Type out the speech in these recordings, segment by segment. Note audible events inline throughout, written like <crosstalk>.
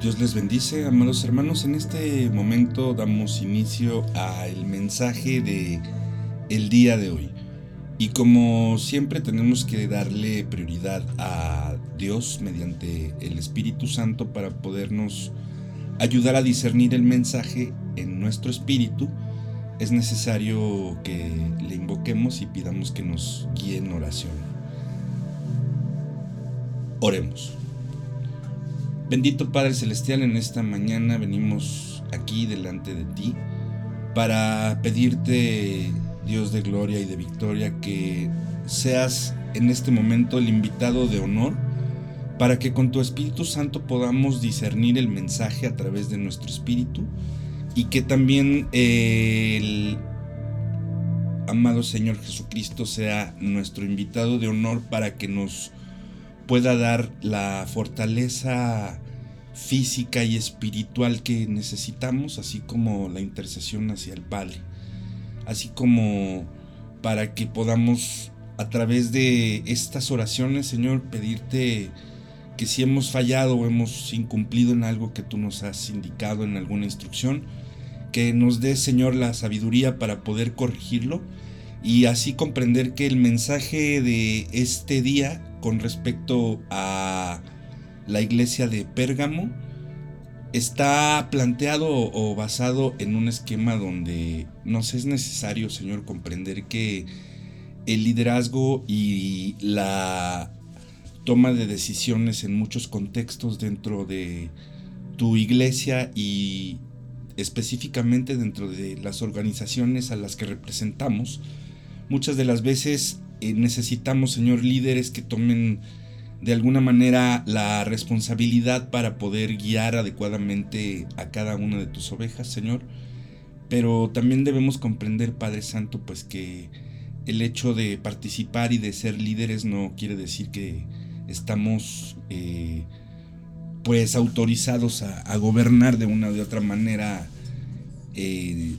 Dios les bendice, amados hermanos. En este momento damos inicio al mensaje de el día de hoy. Y como siempre tenemos que darle prioridad a Dios mediante el Espíritu Santo para podernos ayudar a discernir el mensaje en nuestro espíritu, es necesario que le invoquemos y pidamos que nos guíe en oración. Oremos. Bendito Padre Celestial, en esta mañana venimos aquí delante de ti para pedirte, Dios de gloria y de victoria, que seas en este momento el invitado de honor para que con tu Espíritu Santo podamos discernir el mensaje a través de nuestro espíritu y que también el amado Señor Jesucristo sea nuestro invitado de honor para que nos pueda dar la fortaleza física y espiritual que necesitamos, así como la intercesión hacia el Padre, así como para que podamos a través de estas oraciones, Señor, pedirte que si hemos fallado o hemos incumplido en algo que tú nos has indicado en alguna instrucción, que nos dé, Señor, la sabiduría para poder corregirlo y así comprender que el mensaje de este día con respecto a la iglesia de Pérgamo está planteado o basado en un esquema donde nos es necesario, Señor, comprender que el liderazgo y la toma de decisiones en muchos contextos dentro de tu iglesia y específicamente dentro de las organizaciones a las que representamos, muchas de las veces eh, necesitamos, Señor, líderes que tomen de alguna manera la responsabilidad para poder guiar adecuadamente a cada una de tus ovejas, Señor. Pero también debemos comprender, Padre Santo, pues que el hecho de participar y de ser líderes no quiere decir que estamos eh, pues autorizados a, gobernar de una u otra manera eh,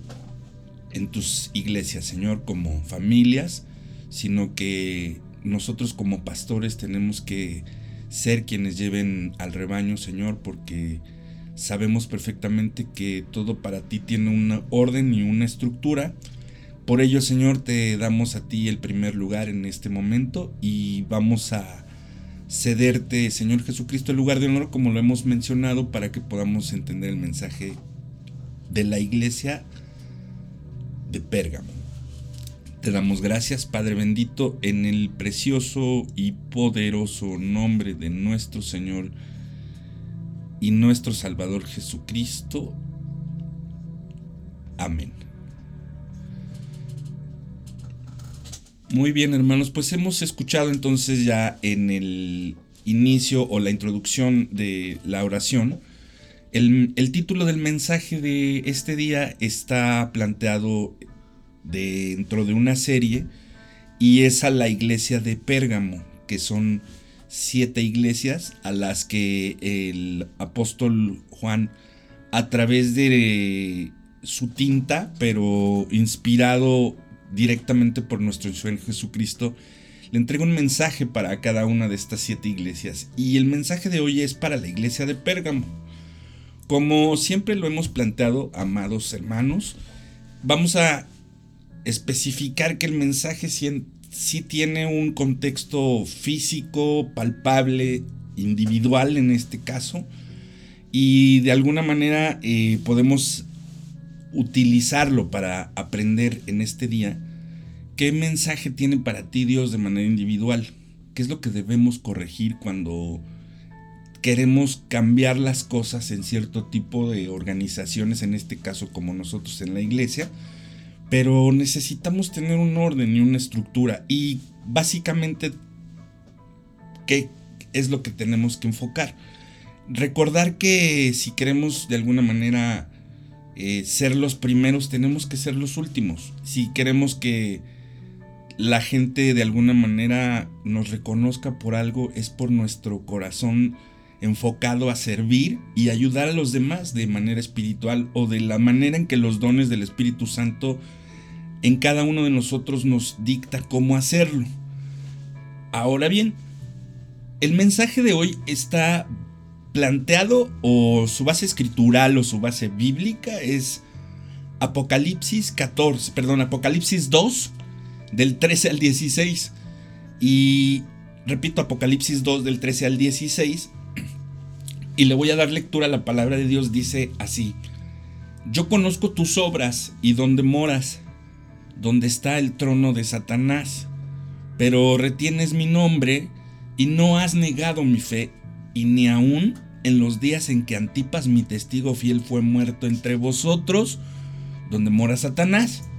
en tus iglesias, Señor, como familias sino que nosotros como pastores tenemos que ser quienes lleven al rebaño, Señor, porque sabemos perfectamente que todo para ti tiene una orden y una estructura. Por ello, Señor, te damos a ti el primer lugar en este momento y vamos a cederte, Señor Jesucristo, el lugar de honor, como lo hemos mencionado, para que podamos entender el mensaje de la iglesia de Pérgamo. Te damos gracias, Padre bendito, en el precioso y poderoso nombre de nuestro Señor y nuestro Salvador Jesucristo. Amén. Muy bien, hermanos, pues hemos escuchado entonces ya en el inicio o la introducción de la oración. El, título del mensaje de este día está planteado dentro de una serie y es a la iglesia de Pérgamo, que son siete iglesias a las que el apóstol Juan a través de su tinta, pero inspirado directamente por nuestro Señor Jesucristo, le entrega un mensaje para cada una de estas siete iglesias. Y el mensaje de hoy es para la iglesia de Pérgamo. Como siempre lo hemos planteado, amados hermanos, vamos a especificar que el mensaje sí, tiene un contexto físico, palpable, individual en este caso, y de alguna manera eh, podemos utilizarlo para aprender en este día qué mensaje tiene para ti Dios de manera individual, qué es lo que debemos corregir cuando queremos cambiar las cosas en cierto tipo de organizaciones, en este caso como nosotros en la iglesia, pero necesitamos tener un orden y una estructura. Y básicamente, ¿qué es lo que tenemos que enfocar? Recordar que si queremos de alguna manera eh, ser los primeros, tenemos que ser los últimos. Si queremos que la gente de alguna manera nos reconozca por algo, es por nuestro corazón enfocado a servir y ayudar a los demás de manera espiritual o de la manera en que los dones del Espíritu Santo en cada uno de nosotros nos dicta cómo hacerlo. Ahora bien, el mensaje de hoy está planteado o su base escritural o su base bíblica es Apocalipsis 14, perdón, Apocalipsis 2 del 13 al 16. Y repito, Apocalipsis 2 del 13 al 16. Y le voy a dar lectura la palabra de Dios. Dice así. Yo conozco tus obras y dónde moras, donde está el trono de Satanás, pero retienes mi nombre y no has negado mi fe, y ni aún en los días en que Antipas, mi testigo fiel, fue muerto entre vosotros, donde mora Satanás.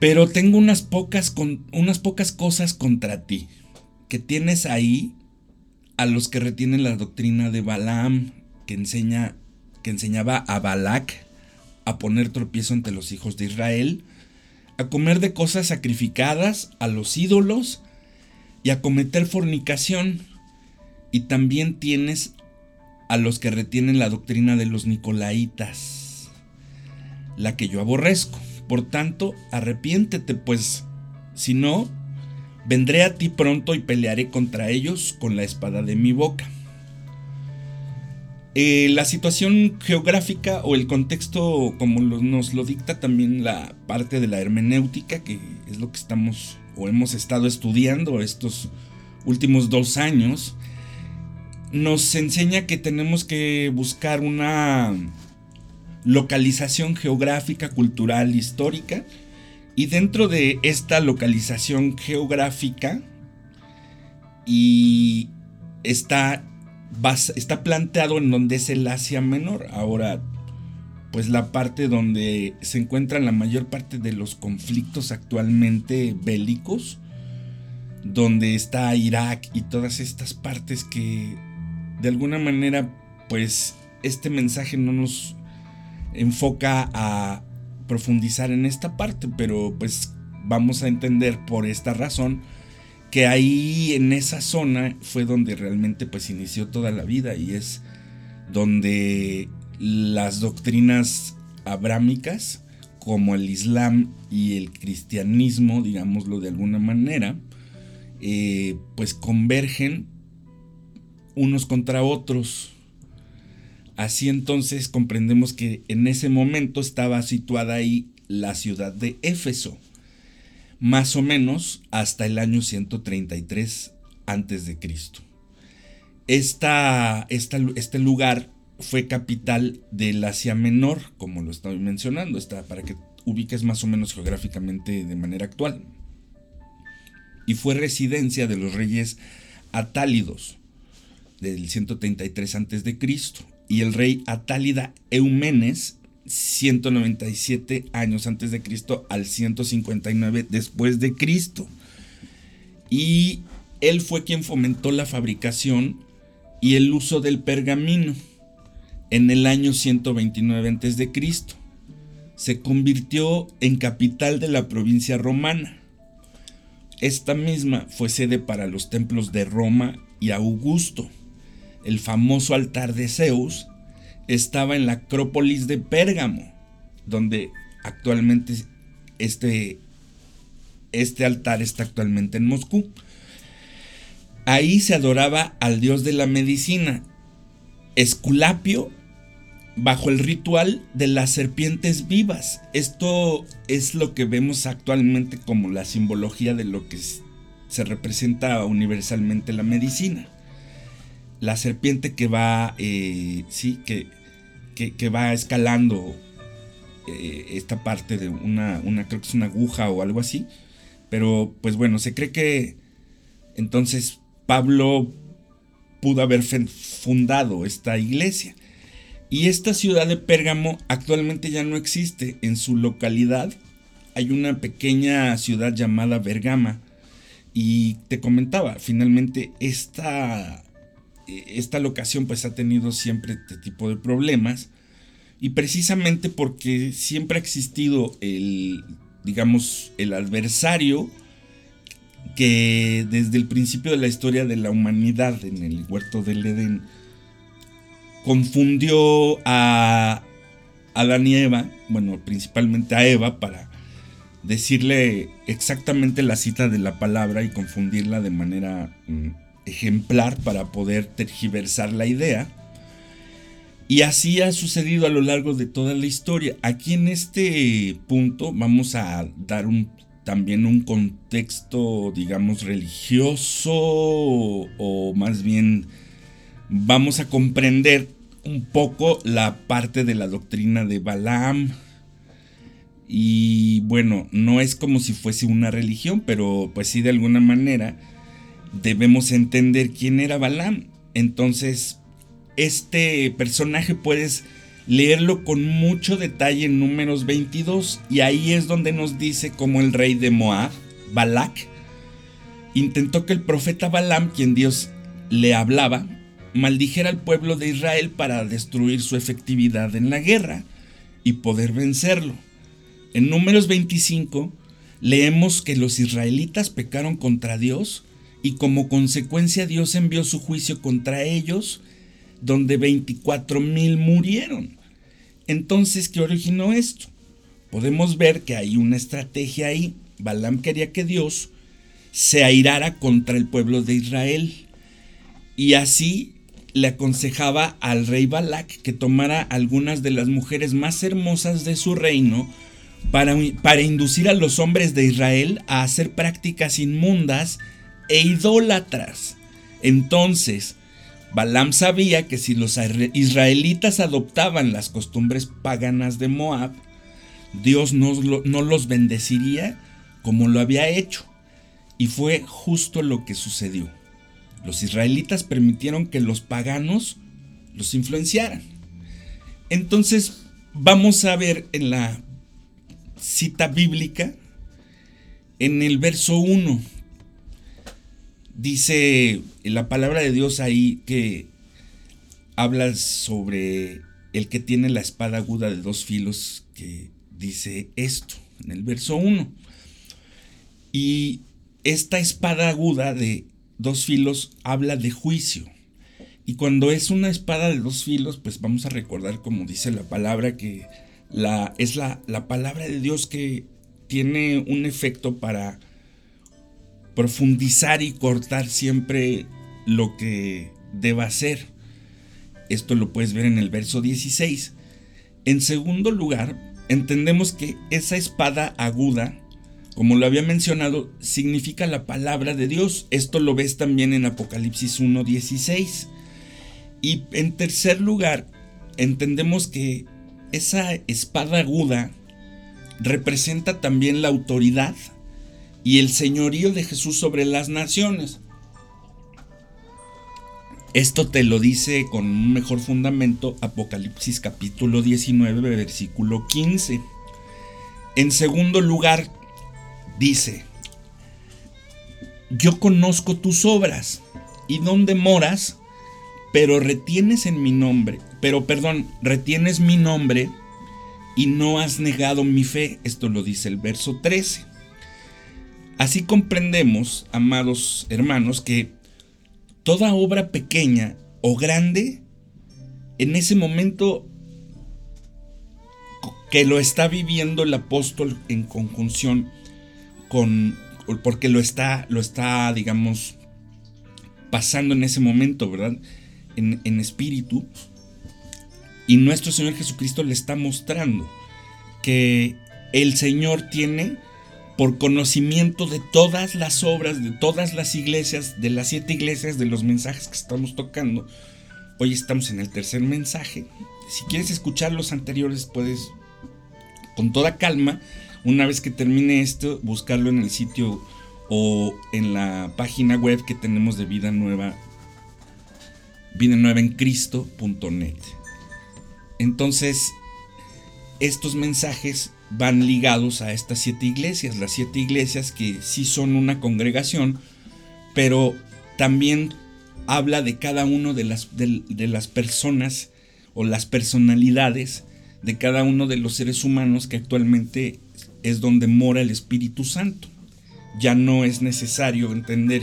Pero tengo unas pocas, unas pocas cosas contra ti, que tienes ahí a los que retienen la doctrina de Balaam, que, enseña, que enseñaba a Balac a poner tropiezo ante los hijos de Israel, a comer de cosas sacrificadas a los ídolos y a cometer fornicación. Y también tienes a los que retienen la doctrina de los nicolaitas, la que yo aborrezco. Por tanto, arrepiéntete, pues si no, vendré a ti pronto y pelearé contra ellos con la espada de mi boca. Eh, la situación geográfica o el contexto, como nos lo dicta también la parte de la hermenéutica, que es lo que estamos o hemos estado estudiando estos últimos dos años, nos enseña que tenemos que buscar una localización geográfica, cultural, histórica, y dentro de esta localización geográfica y está está planteado en donde es el Asia Menor. Ahora, pues la parte donde se encuentran la mayor parte de los conflictos actualmente bélicos, donde está Irak y todas estas partes que de alguna manera, pues este mensaje no nos enfoca a profundizar en esta parte, pero pues vamos a entender por esta razón que ahí en esa zona fue donde realmente pues inició toda la vida y es donde las doctrinas abrámicas como el Islam y el cristianismo, digámoslo de alguna manera, eh, pues convergen unos contra otros. Así entonces comprendemos que en ese momento estaba situada ahí la ciudad de Éfeso más o menos hasta el año 133 antes de Cristo. Este lugar fue capital del Asia Menor, como lo estoy mencionando, está para que ubiques más o menos geográficamente de manera actual. Y fue residencia de los reyes atálidos del 133 a.C. y el rey atálida Eumenes 197 años antes de Cristo al 159 después de Cristo. Y él fue quien fomentó la fabricación y el uso del pergamino en el año 129 antes de Cristo. Se convirtió en capital de la provincia romana. Esta misma fue sede para los templos de Roma y Augusto. El famoso altar de Zeus estaba en la Acrópolis de Pérgamo, donde actualmente este, este altar está actualmente en Moscú. Ahí se adoraba al dios de la medicina, Esculapio, bajo el ritual de las serpientes vivas. Esto es lo que vemos actualmente como la simbología de lo que se representa universalmente la medicina. La serpiente que va, eh, sí, que que, va escalando eh, esta parte de una, una, creo que es una aguja o algo así. Pero pues bueno, se cree que entonces Pablo pudo haber fundado esta iglesia. Y esta ciudad de Pérgamo actualmente ya no existe. En su localidad hay una pequeña ciudad llamada Bergama. Y te comentaba, finalmente esta esta locación pues ha tenido siempre este tipo de problemas. Y precisamente porque siempre ha existido el, digamos, el adversario que desde el principio de la historia de la humanidad en el huerto del Edén confundió a Adán y Eva, bueno, principalmente a Eva para decirle exactamente la cita de la palabra y confundirla de manera mm, ejemplar para poder tergiversar la idea. Y así ha sucedido a lo largo de toda la historia. Aquí en este punto vamos a dar también un contexto, digamos, religioso o más bien vamos a comprender un poco la parte de la doctrina de Balaam. Y bueno, no es como si fuese una religión, pero pues sí de alguna manera debemos entender quién era Balaam. Entonces, este personaje puedes leerlo con mucho detalle en números 22 y ahí es donde nos dice cómo el rey de Moab, Balak, intentó que el profeta Balaam, quien Dios le hablaba, maldijera al pueblo de Israel para destruir su efectividad en la guerra y poder vencerlo. En números 25 leemos que los israelitas pecaron contra Dios y como consecuencia Dios envió su juicio contra ellos, donde 24 mil murieron. Entonces, ¿qué originó esto? Podemos ver que hay una estrategia ahí. Balaam quería que Dios se airara contra el pueblo de Israel y así le aconsejaba al rey Balak que tomara algunas de las mujeres más hermosas de su reino para, para, inducir a los hombres de Israel a hacer prácticas inmundas e idólatras. Entonces, Balaam sabía que si los israelitas adoptaban las costumbres paganas de Moab, Dios no, no los bendeciría como lo había hecho. Y fue justo lo que sucedió los israelitas permitieron que los paganos los influenciaran. Entonces vamos a ver en la cita bíblica, en el verso 1, dice la palabra de Dios ahí que habla sobre el que tiene la espada aguda de dos filos, que dice esto, en el verso 1. Y esta espada aguda de dos filos habla de juicio. Y cuando es una espada de dos filos, pues vamos a recordar, como dice la palabra, que la, es la, la palabra de Dios que tiene un efecto para profundizar y cortar siempre lo que deba ser. Esto lo puedes ver en el verso 16. En segundo lugar, entendemos que esa espada aguda como lo había mencionado, significa la palabra de Dios. Esto lo ves también en Apocalipsis 1.16. Y en tercer lugar, entendemos que esa espada aguda representa también la autoridad y el señorío de Jesús sobre las naciones. Esto te lo dice con un mejor fundamento Apocalipsis capítulo 19, versículo 15. En segundo lugar, dice, yo conozco tus obras y dónde moras, pero retienes en mi nombre, pero perdón, retienes mi nombre y no has negado mi fe. Esto lo dice el verso 13. Así comprendemos, amados hermanos, que toda obra pequeña o grande, en ese momento que lo está viviendo el apóstol en conjunción con porque lo está, lo está, digamos, pasando en ese momento, ¿verdad? En, en, espíritu. Y nuestro Señor Jesucristo le está mostrando que el Señor tiene por conocimiento de todas las obras, de todas las iglesias, de las siete iglesias, de los mensajes que estamos tocando. Hoy estamos en el tercer mensaje. Si quieres escuchar los anteriores, puedes con toda calma una vez que termine esto, buscarlo en el sitio o en la página web que tenemos de Vida Nueva, vida nueva en Cristo.net. Entonces, estos mensajes van ligados a estas siete iglesias, las siete iglesias que sí son una congregación, pero también habla de cada uno de las, de, las personas o las personalidades de cada uno de los seres humanos que actualmente es donde mora el Espíritu Santo. Ya no es necesario entender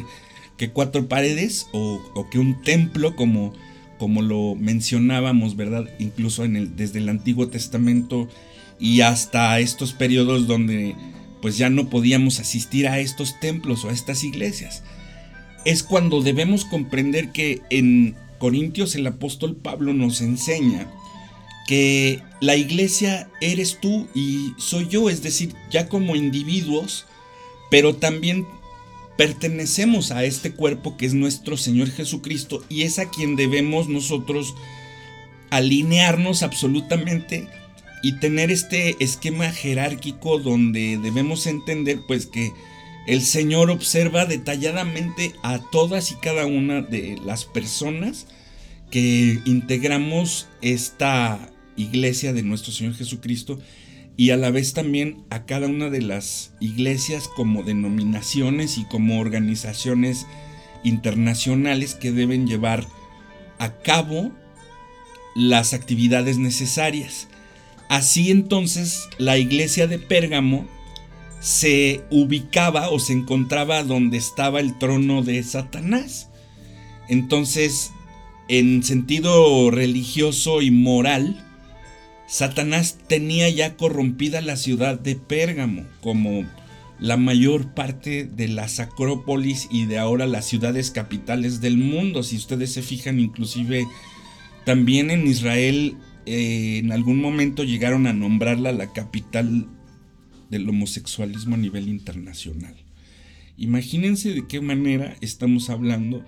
que cuatro paredes o, que un templo como, como lo mencionábamos, ¿verdad? Incluso desde el Antiguo Testamento y hasta estos periodos donde pues ya no podíamos asistir a estos templos o a estas iglesias. es cuando debemos comprender que en Corintios el apóstol Pablo nos enseña que la iglesia eres tú y soy yo, es decir, ya como individuos, pero también pertenecemos a este cuerpo que es nuestro Señor Jesucristo y es a quien debemos nosotros alinearnos absolutamente y tener este esquema jerárquico donde debemos entender pues que el Señor observa detalladamente a todas y cada una de las personas que integramos esta iglesia de nuestro Señor Jesucristo y a la vez también a cada una de las iglesias como denominaciones y como organizaciones internacionales que deben llevar a cabo las actividades necesarias. Así entonces la iglesia de Pérgamo se ubicaba o se encontraba donde estaba el trono de Satanás. Entonces, en sentido religioso y moral, Satanás tenía ya corrompida la ciudad de Pérgamo como la mayor parte de las acrópolis y de ahora las ciudades capitales del mundo. Si ustedes se fijan, inclusive también en Israel eh, en algún momento llegaron a nombrarla la capital del homosexualismo a nivel internacional. Imagínense de qué manera estamos hablando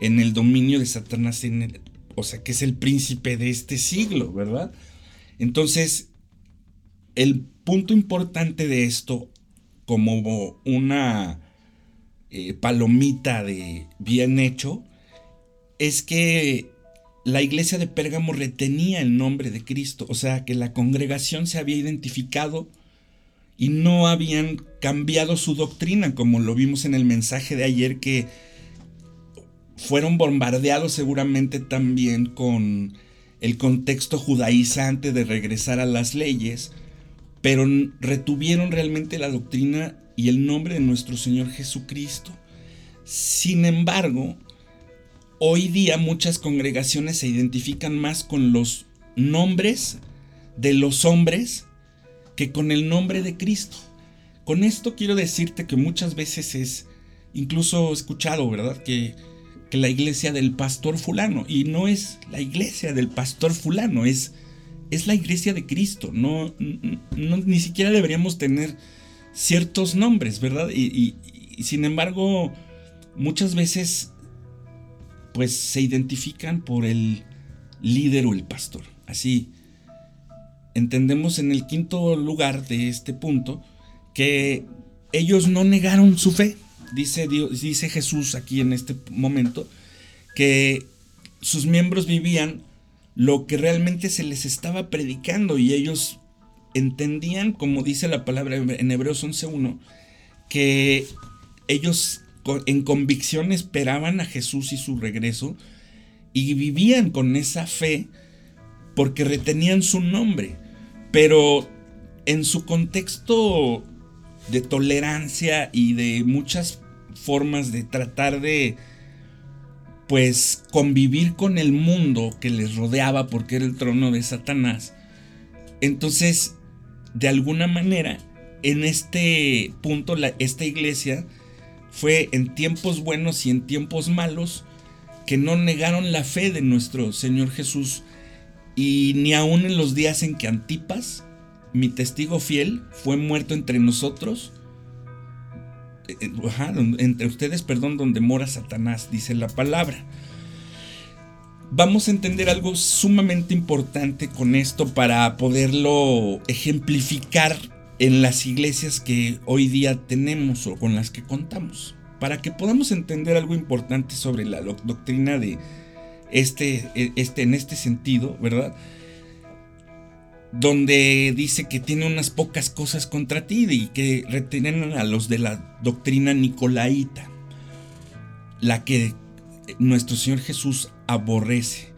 en el dominio de Satanás, en o sea, que es el príncipe de este siglo, ¿verdad? Entonces, el punto importante de esto, como una eh, palomita de bien hecho, es que la iglesia de Pérgamo retenía el nombre de Cristo, o sea, que la congregación se había identificado y no habían cambiado su doctrina, como lo vimos en el mensaje de ayer, que fueron bombardeados seguramente también con el contexto judaizante de regresar a las leyes, pero retuvieron realmente la doctrina y el nombre de nuestro Señor Jesucristo. Sin embargo, hoy día muchas congregaciones se identifican más con los nombres de los hombres que con el nombre de Cristo. Con esto quiero decirte que muchas veces es incluso escuchado, ¿verdad? Que, la iglesia del pastor fulano, y no es la iglesia del pastor fulano, es, es la iglesia de Cristo. No, ni siquiera deberíamos tener ciertos nombres, ¿verdad? Y sin embargo, muchas veces pues se identifican por el líder o el pastor. Así, entendemos en el quinto lugar de este punto que ellos no negaron su fe. Dice, Dios, dice Jesús aquí en este momento que sus miembros vivían lo que realmente se les estaba predicando y ellos entendían, como dice la palabra en Hebreos 11.1, que ellos en convicción esperaban a Jesús y su regreso y vivían con esa fe porque retenían su nombre. Pero en su contexto de tolerancia y de muchas formas de tratar de pues convivir con el mundo que les rodeaba porque era el trono de Satanás. Entonces, de alguna manera, en este punto, esta iglesia fue en tiempos buenos y en tiempos malos que no negaron la fe de nuestro Señor Jesús y ni aun en los días en que Antipas, mi testigo fiel, fue muerto entre nosotros, eh, eh, entre ustedes, perdón, donde mora Satanás, dice la palabra. Vamos a entender algo sumamente importante con esto para poderlo ejemplificar en las iglesias que hoy día tenemos o con las que contamos, para que podamos entender algo importante sobre la doctrina de este, e, este en este sentido, ¿verdad? Donde dice que tiene unas pocas cosas contra ti y que retienen a los de la doctrina nicolaíta, la que nuestro Señor Jesús aborrece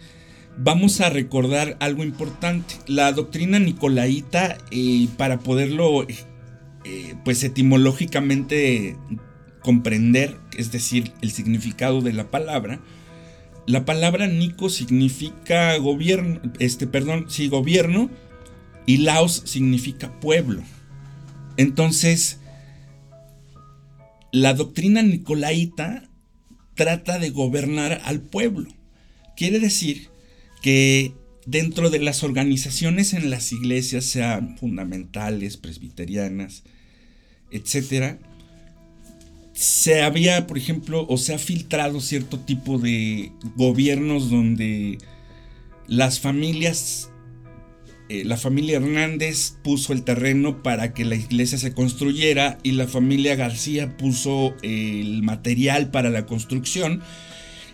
vamos a recordar algo importante. La doctrina nicolaíta, eh, para poderlo, eh, pues etimológicamente comprender, es decir, el significado de la palabra, la palabra Nico significa gobierno, este, perdón, sí, gobierno, y Laos significa pueblo. Entonces, la doctrina nicolaíta trata de gobernar al pueblo. Quiere decir que dentro de las organizaciones en las iglesias, sean fundamentales, presbiterianas, etcétera, se había, por ejemplo, o se ha filtrado cierto tipo de gobiernos donde las familias, eh, la familia Hernández puso el terreno para que la iglesia se construyera y la familia García puso el material para la construcción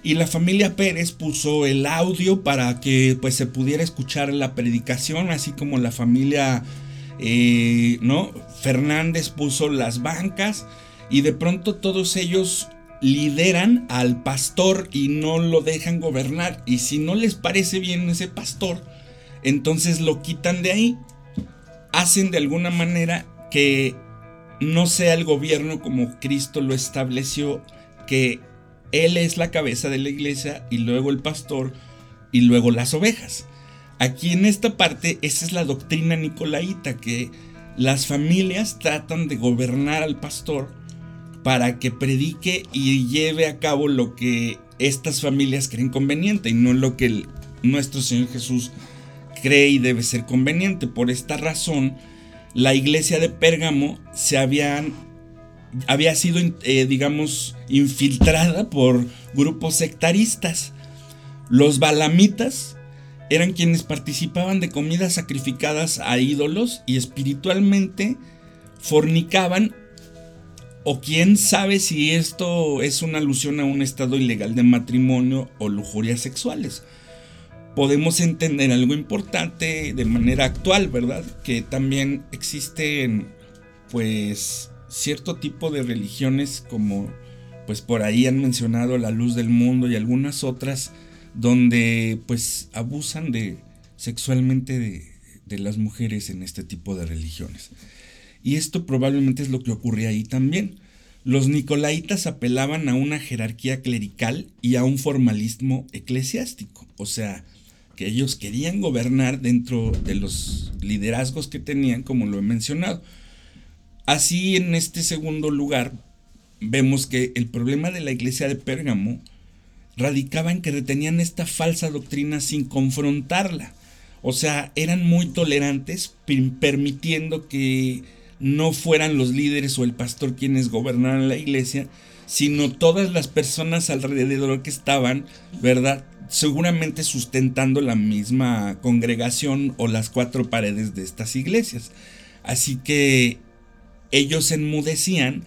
y la familia Pérez puso el audio para que pues se pudiera escuchar la predicación, así como la familia eh, ¿no? Fernández puso las bancas y de pronto todos ellos lideran al pastor y no lo dejan gobernar. Y si no les parece bien ese pastor, entonces lo quitan de ahí. Hacen de alguna manera que no sea el gobierno como Cristo lo estableció, que Él es la cabeza de la iglesia y luego el pastor y luego las ovejas. Aquí en esta parte, esa es la doctrina nicolaita, que las familias tratan de gobernar al pastor para que predique y lleve a cabo lo que estas familias creen conveniente y no lo que nuestro Señor Jesús cree y debe ser conveniente. Por esta razón, la iglesia de Pérgamo se habían, había sido, eh, digamos, infiltrada por grupos sectaristas. Los balamitas eran quienes participaban de comidas sacrificadas a ídolos y espiritualmente fornicaban o quién sabe si esto es una alusión a un estado ilegal de matrimonio o lujurias sexuales. Podemos entender algo importante de manera actual, ¿verdad? Que también existen pues cierto tipo de religiones como pues por ahí han mencionado la luz del mundo y algunas otras donde pues abusan de sexualmente de, de las mujeres en este tipo de religiones. Y esto probablemente es lo que ocurría ahí también. Los nicolaitas apelaban a una jerarquía clerical y a un formalismo eclesiástico, o sea, que ellos querían gobernar dentro de los liderazgos que tenían, como lo he mencionado. Así, en este segundo lugar, vemos que el problema de la iglesia de Pérgamo radicaba en que retenían esta falsa doctrina sin confrontarla. O sea, eran muy tolerantes, permitiendo que no fueran los líderes o el pastor quienes gobernaran la iglesia, sino todas las personas alrededor que estaban, ¿verdad? Seguramente sustentando la misma congregación o las cuatro paredes de estas iglesias. Así que ellos enmudecían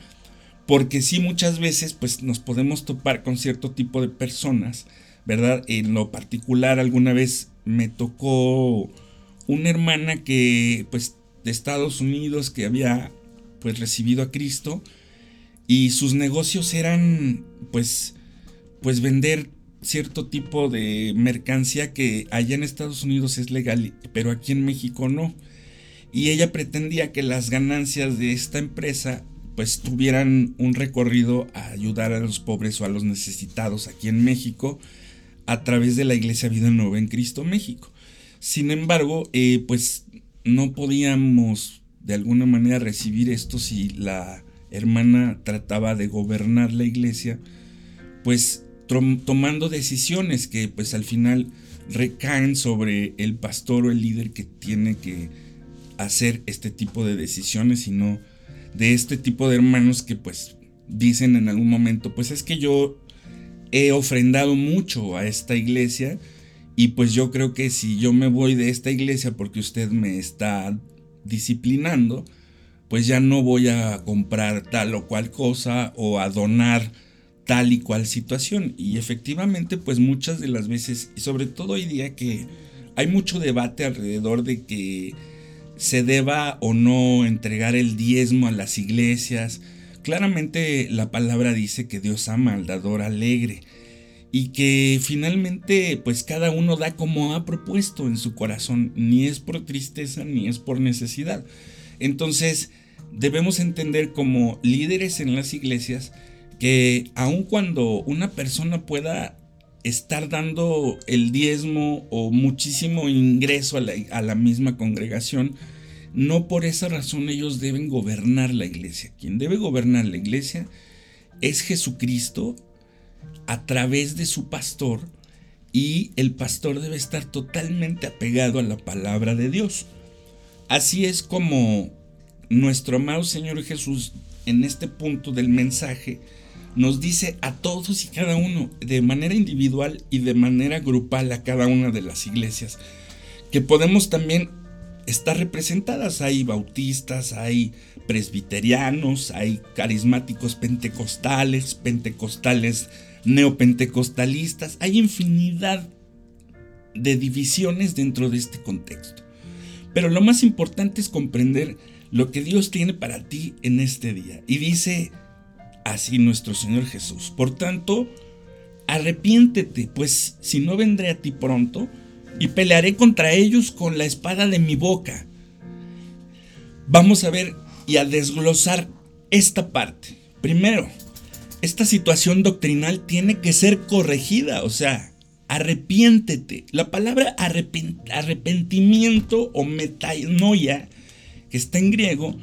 porque sí muchas veces pues nos podemos topar con cierto tipo de personas, ¿verdad? En lo particular alguna vez me tocó una hermana que pues de Estados Unidos que había pues recibido a Cristo y sus negocios eran pues pues vender cierto tipo de mercancía que allá en Estados Unidos es legal, pero aquí en México no. Y ella pretendía que las ganancias de esta empresa pues tuvieran un recorrido a ayudar a los pobres o a los necesitados aquí en México a través de la Iglesia Vida Nueva en Cristo México. Sin embargo, eh, pues no podíamos de alguna manera recibir esto si la hermana trataba de gobernar la iglesia, pues tomando decisiones que pues al final recaen sobre el pastor o el líder que tiene que hacer este tipo de decisiones y no de este tipo de hermanos que pues dicen en algún momento pues es que yo he ofrendado mucho a esta iglesia y pues yo creo que si yo me voy de esta iglesia porque usted me está disciplinando, pues ya no voy a comprar tal o cual cosa o a donar tal y cual situación. Y efectivamente, pues muchas de las veces, y sobre todo hoy día que hay mucho debate alrededor de que se deba o no entregar el diezmo a las iglesias. Claramente la palabra dice que Dios ama al dador alegre y que finalmente pues cada uno da como ha propuesto en su corazón, ni es por tristeza ni es por necesidad. Entonces debemos entender como líderes en las iglesias que aun cuando una persona pueda estar dando el diezmo o muchísimo ingreso a la, misma congregación, no por esa razón ellos deben gobernar la iglesia. Quien debe gobernar la iglesia es Jesucristo a través de su pastor y el pastor debe estar totalmente apegado a la palabra de Dios. Así es como nuestro amado Señor Jesús en este punto del mensaje nos dice a todos y cada uno, de manera individual y de manera grupal a cada una de las iglesias, que podemos también estar representadas. Hay bautistas, hay presbiterianos, hay carismáticos pentecostales, pentecostales neopentecostalistas, hay infinidad de divisiones dentro de este contexto. Pero lo más importante es comprender lo que Dios tiene para ti en este día. Y dice así nuestro Señor Jesús. Por tanto, arrepiéntete, pues si no vendré a ti pronto y pelearé contra ellos con la espada de mi boca. Vamos a ver y a desglosar esta parte. Primero, esta situación doctrinal tiene que ser corregida, o sea, arrepiéntete. La palabra arrepentimiento o metanoia, que está en griego,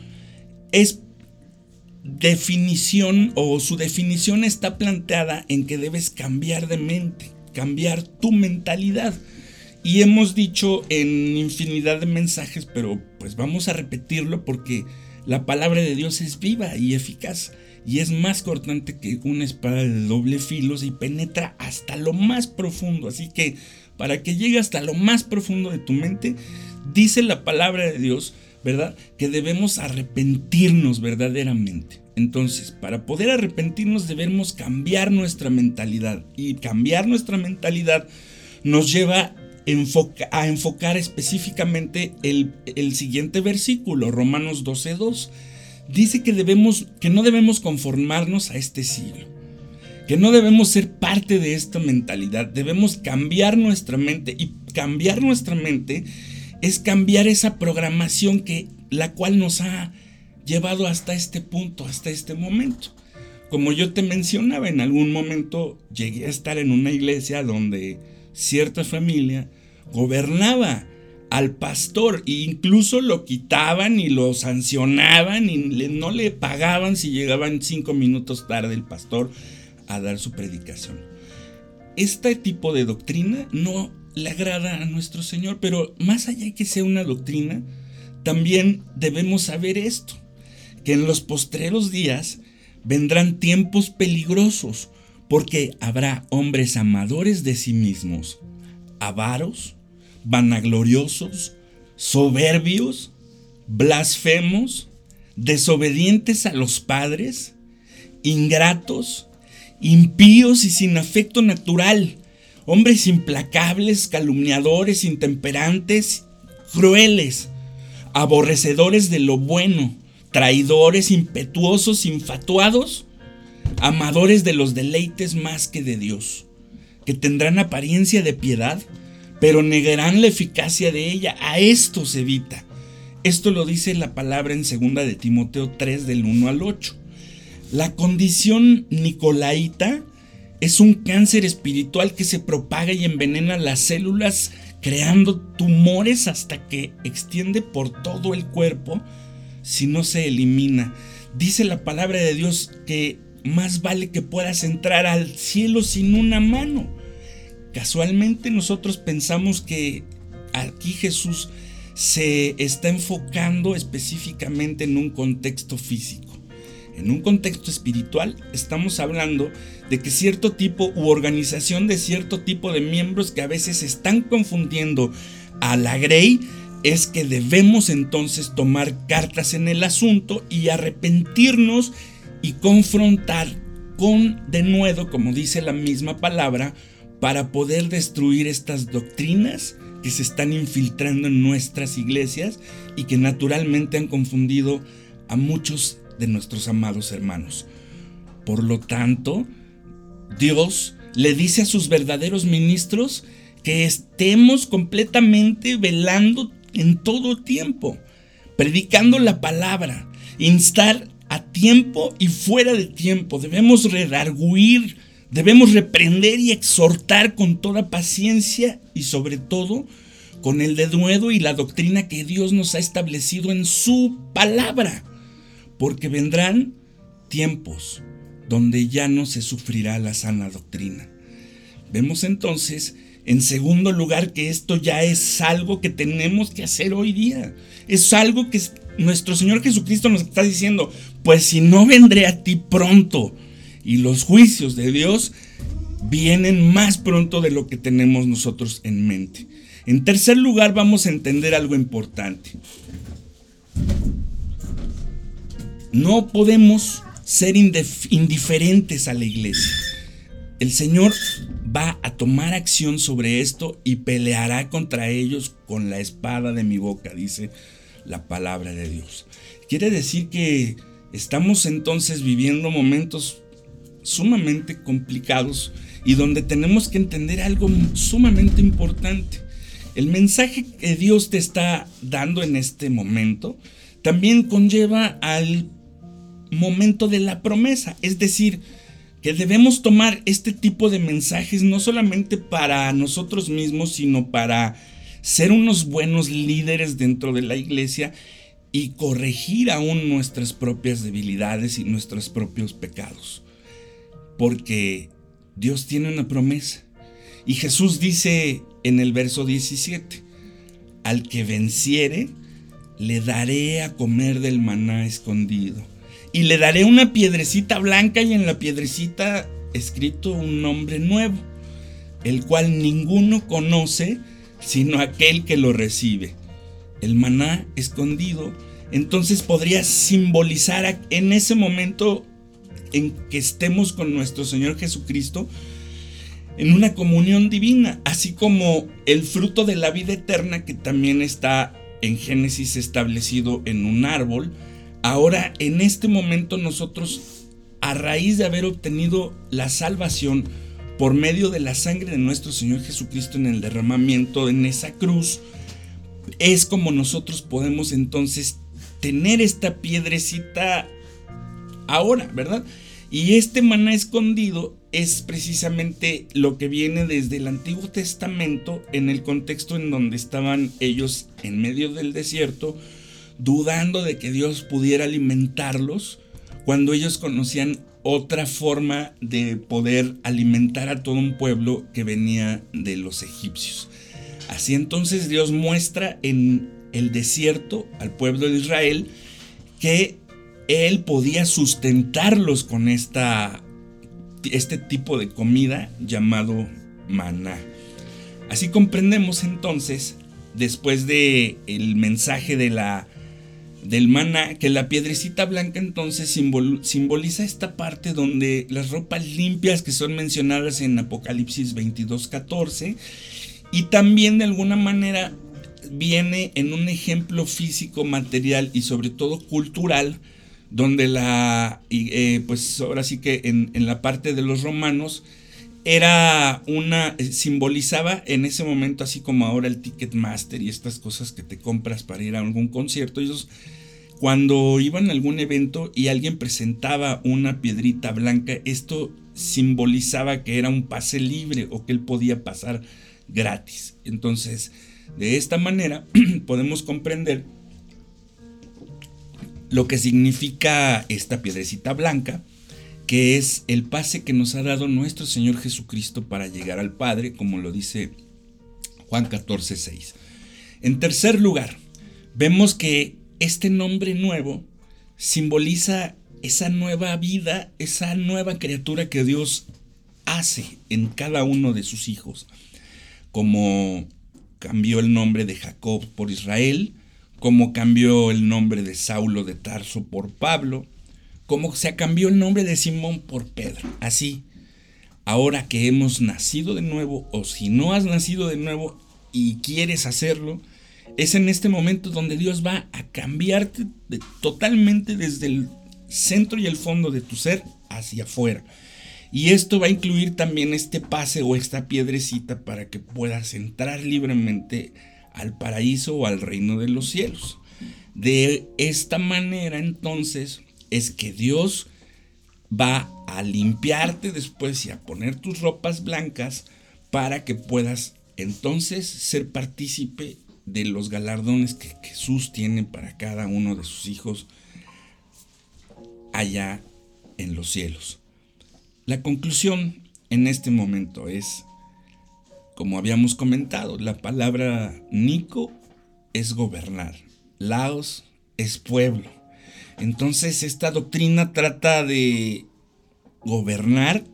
es definición o su definición está planteada en que debes cambiar de mente, cambiar tu mentalidad. Y hemos dicho en infinidad de mensajes, pero pues vamos a repetirlo porque la palabra de Dios es viva y eficaz y es más cortante que una espada de doble filo y penetra hasta lo más profundo. Así que para que llegue hasta lo más profundo de tu mente, dice la palabra de Dios, ¿verdad? Que debemos arrepentirnos verdaderamente. Entonces, para poder arrepentirnos debemos cambiar nuestra mentalidad. Y cambiar nuestra mentalidad nos lleva a enfocar específicamente el, el siguiente versículo, Romanos 12.2 dice que, debemos, que no debemos conformarnos a este siglo, que no debemos ser parte de esta mentalidad, debemos cambiar nuestra mente y cambiar nuestra mente es cambiar esa programación que la cual nos ha llevado hasta este punto, hasta este momento. Como yo te mencionaba, en algún momento llegué a estar en una iglesia donde cierta familia gobernaba al pastor e incluso lo quitaban y lo sancionaban y no le pagaban si llegaban cinco minutos tarde el pastor a dar su predicación. Este tipo de doctrina no le agrada a nuestro Señor, pero más allá que sea una doctrina, también debemos saber esto, que en los postreros días vendrán tiempos peligrosos, porque habrá hombres amadores de sí mismos, avaros, vanagloriosos, soberbios, blasfemos, desobedientes a los padres, ingratos, impíos y sin afecto natural, hombres implacables, calumniadores, intemperantes, crueles, aborrecedores de lo bueno, traidores, impetuosos, infatuados, amadores de los deleites más que de Dios, que tendrán apariencia de piedad, pero negarán la eficacia de ella. A esto se evita. Esto lo dice la palabra en 2 de Timoteo 3 del 1 al 8. La condición nicolaita es un cáncer espiritual que se propaga y envenena las células creando tumores hasta que extiende por todo el cuerpo si no se elimina. Dice la palabra de Dios que más vale que puedas entrar al cielo sin una mano Casualmente nosotros pensamos que aquí Jesús se está enfocando específicamente en un contexto físico. En un contexto espiritual estamos hablando de que cierto tipo u organización de cierto tipo de miembros que a veces están confundiendo a la Grey es que debemos entonces tomar cartas en el asunto y arrepentirnos y confrontar con de nuevo, como dice la misma palabra, para poder destruir estas doctrinas que se están infiltrando en nuestras iglesias y que naturalmente han confundido a muchos de nuestros amados hermanos. Por lo tanto, Dios le dice a sus verdaderos ministros que estemos completamente velando en todo tiempo, predicando la palabra, instar a tiempo y fuera de tiempo. Debemos redarguir Debemos reprender y exhortar con toda paciencia y sobre todo con el denuedo y la doctrina que Dios nos ha establecido en su palabra, porque vendrán tiempos donde ya no se sufrirá la sana doctrina. Vemos entonces, en segundo lugar, que esto ya es algo que tenemos que hacer hoy día. Es algo que nuestro Señor Jesucristo nos está diciendo, pues si no vendré a ti pronto, y los juicios de Dios vienen más pronto de lo que tenemos nosotros en mente. En tercer lugar, vamos a entender algo importante. No podemos ser indiferentes a la iglesia. El Señor va a tomar acción sobre esto y peleará contra ellos con la espada de mi boca, dice la palabra de Dios. Quiere decir que estamos entonces viviendo momentos sumamente complicados y donde tenemos que entender algo sumamente importante. El mensaje que Dios te está dando en este momento también conlleva al momento de la promesa, es decir, que debemos tomar este tipo de mensajes no solamente para nosotros mismos, sino para ser unos buenos líderes dentro de la iglesia y corregir aún nuestras propias debilidades y nuestros propios pecados. Porque Dios tiene una promesa. Y Jesús dice en el verso 17, al que venciere, le daré a comer del maná escondido. Y le daré una piedrecita blanca y en la piedrecita escrito un nombre nuevo, el cual ninguno conoce sino aquel que lo recibe. El maná escondido entonces podría simbolizar en ese momento en que estemos con nuestro Señor Jesucristo en una comunión divina, así como el fruto de la vida eterna que también está en Génesis establecido en un árbol. Ahora, en este momento nosotros, a raíz de haber obtenido la salvación por medio de la sangre de nuestro Señor Jesucristo en el derramamiento en esa cruz, es como nosotros podemos entonces tener esta piedrecita ahora, ¿verdad? Y este maná escondido es precisamente lo que viene desde el Antiguo Testamento en el contexto en donde estaban ellos en medio del desierto, dudando de que Dios pudiera alimentarlos, cuando ellos conocían otra forma de poder alimentar a todo un pueblo que venía de los egipcios. Así entonces Dios muestra en el desierto al pueblo de Israel que él podía sustentarlos con esta, este tipo de comida llamado maná. Así comprendemos entonces, después de el mensaje de la del maná, que la piedrecita blanca entonces simboliza esta parte donde las ropas limpias que son mencionadas en Apocalipsis 22:14 y también de alguna manera viene en un ejemplo físico, material y sobre todo cultural donde la, eh, pues ahora sí que en, la parte de los romanos era una, eh, simbolizaba en ese momento, así como ahora el Ticketmaster y estas cosas que te compras para ir a algún concierto, ellos cuando iban a algún evento y alguien presentaba una piedrita blanca, esto simbolizaba que era un pase libre o que él podía pasar gratis. Entonces, de esta manera <clears throat> podemos comprender lo que significa esta piedrecita blanca, que es el pase que nos ha dado nuestro Señor Jesucristo para llegar al Padre, como lo dice Juan 14, 6. En tercer lugar, vemos que este nombre nuevo simboliza esa nueva vida, esa nueva criatura que Dios hace en cada uno de sus hijos. Como cambió el nombre de Jacob por Israel, cómo cambió el nombre de Saulo de Tarso por Pablo, cómo se cambió el nombre de Simón por Pedro. Así, ahora que hemos nacido de nuevo, o si no has nacido de nuevo y quieres hacerlo, es en este momento donde Dios va a cambiarte totalmente desde el centro y el fondo de tu ser hacia afuera. Y esto va a incluir también este pase o esta piedrecita para que puedas entrar libremente al paraíso o al reino de los cielos. De esta manera entonces es que Dios va a limpiarte después y a poner tus ropas blancas para que puedas entonces ser partícipe de los galardones que Jesús tiene para cada uno de sus hijos allá en los cielos. La conclusión en este momento es, como habíamos comentado, la palabra Nico es gobernar, Laos es pueblo. Entonces esta doctrina trata de gobernar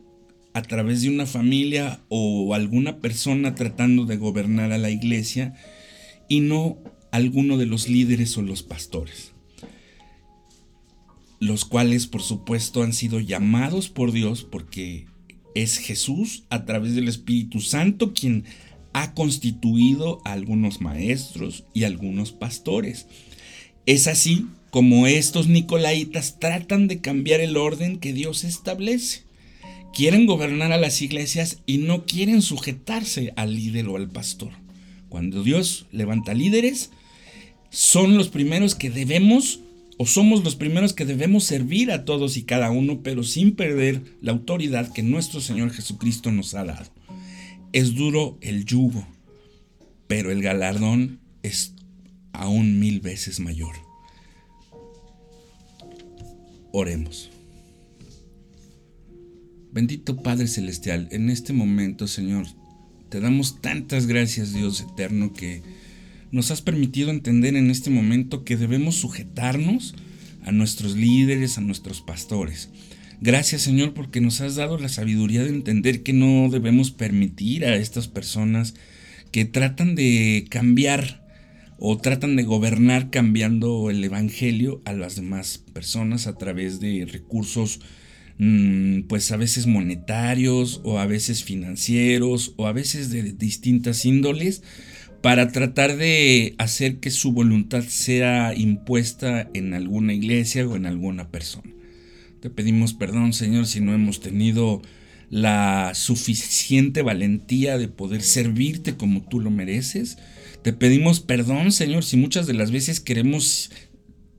a través de una familia o alguna persona tratando de gobernar a la iglesia y no alguno de los líderes o los pastores, los cuales por supuesto han sido llamados por Dios porque es Jesús a través del Espíritu Santo quien ha constituido a algunos maestros y algunos pastores. Es así como estos nicolaitas tratan de cambiar el orden que Dios establece. Quieren gobernar a las iglesias y no quieren sujetarse al líder o al pastor. Cuando Dios levanta líderes, son los primeros que debemos o somos los primeros que debemos servir a todos y cada uno, pero sin perder la autoridad que nuestro Señor Jesucristo nos ha dado. Es duro el yugo, pero el galardón es aún mil veces mayor. Oremos. Bendito Padre Celestial, en este momento, Señor, te damos tantas gracias, Dios eterno, que nos has permitido entender en este momento que debemos sujetarnos a nuestros líderes, a nuestros pastores. Gracias Señor porque nos has dado la sabiduría de entender que no debemos permitir a estas personas que tratan de cambiar o tratan de gobernar cambiando el Evangelio a las demás personas a través de recursos mm, pues a veces monetarios o a veces financieros o a veces de distintas índoles para tratar de hacer que su voluntad sea impuesta en alguna iglesia o en alguna persona. Te pedimos perdón Señor si no hemos tenido la suficiente valentía de poder servirte como tú lo mereces te pedimos perdón, Señor, si muchas de las veces queremos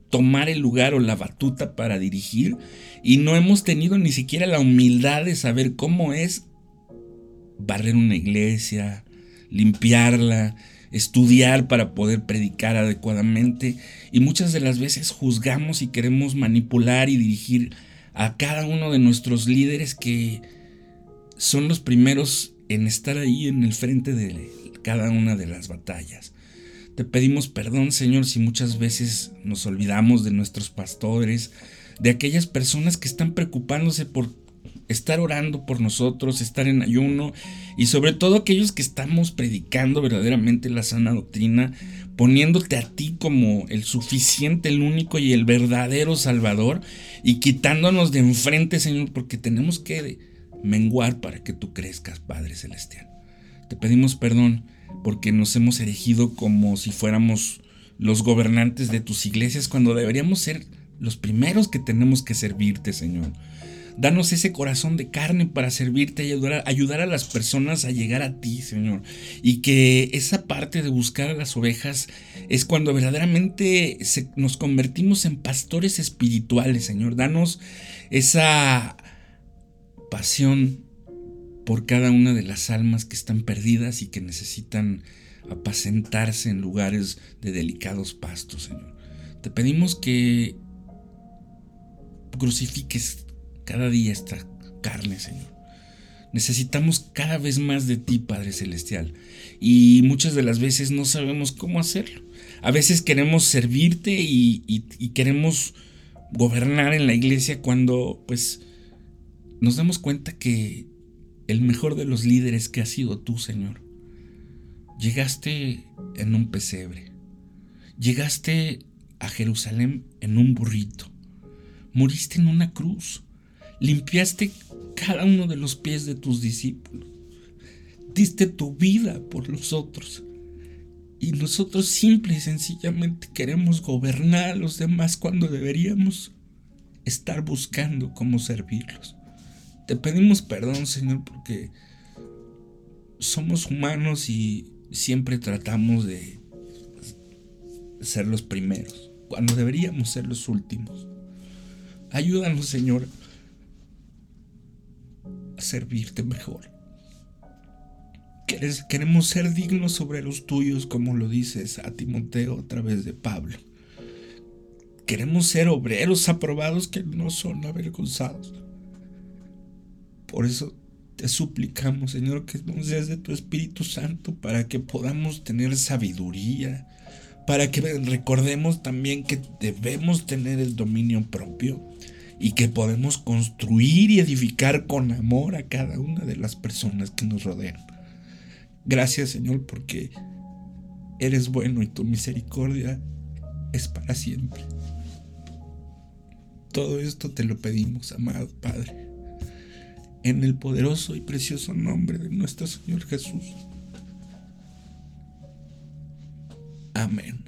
tomar el lugar o la batuta para dirigir y no hemos tenido ni siquiera la humildad de saber cómo es barrer una iglesia, limpiarla, estudiar para poder predicar adecuadamente y muchas de las veces juzgamos y queremos manipular y dirigir a cada uno de nuestros líderes que son los primeros en estar ahí en el frente de cada una de las batallas. Te pedimos perdón, Señor, si muchas veces nos olvidamos de nuestros pastores, de aquellas personas que están preocupándose por estar orando por nosotros, estar en ayuno y sobre todo aquellos que estamos predicando verdaderamente la sana doctrina, poniéndote a ti como el suficiente, el único y el verdadero Salvador y quitándonos de enfrente, Señor, porque tenemos que menguar para que tú crezcas, Padre Celestial. Te pedimos perdón porque nos hemos erigido como si fuéramos los gobernantes de tus iglesias cuando deberíamos ser los primeros que tenemos que servirte, Señor. Danos ese corazón de carne para servirte y ayudar, ayudar, a las personas a llegar a ti, Señor. Y que esa parte de buscar a las ovejas es cuando verdaderamente nos convertimos en pastores espirituales, Señor. Danos esa pasión por cada una de las almas que están perdidas y que necesitan apacentarse en lugares de delicados pastos, Señor. Te pedimos que crucifiques cada día esta carne, Señor. Necesitamos cada vez más de ti, Padre Celestial. Y muchas de las veces no sabemos cómo hacerlo. A veces queremos servirte y, y queremos gobernar en la iglesia cuando pues nos damos cuenta que el mejor de los líderes que has sido tú, Señor. Llegaste en un pesebre. Llegaste a Jerusalén en un burrito. Moriste en una cruz. Limpiaste cada uno de los pies de tus discípulos. Diste tu vida por los otros. Y nosotros simple y sencillamente queremos gobernar a los demás cuando deberíamos estar buscando cómo servirlos. Te pedimos perdón, Señor, porque somos humanos y siempre tratamos de ser los primeros, cuando deberíamos ser los últimos. Ayúdanos, Señor, a servirte mejor. Queremos ser dignos sobre los tuyos, como lo dices a Timoteo a través de Pablo. Queremos ser obreros aprobados que no son avergonzados Por eso te suplicamos, Señor, que nos des de tu Espíritu Santo para que podamos tener sabiduría, para que recordemos también que debemos tener el dominio propio y que podemos construir y edificar con amor a cada una de las personas que nos rodean. Gracias Señor porque eres bueno y tu misericordia es para siempre. Todo esto te lo pedimos, amado Padre, en el poderoso y precioso nombre de nuestro Señor Jesús. Amén.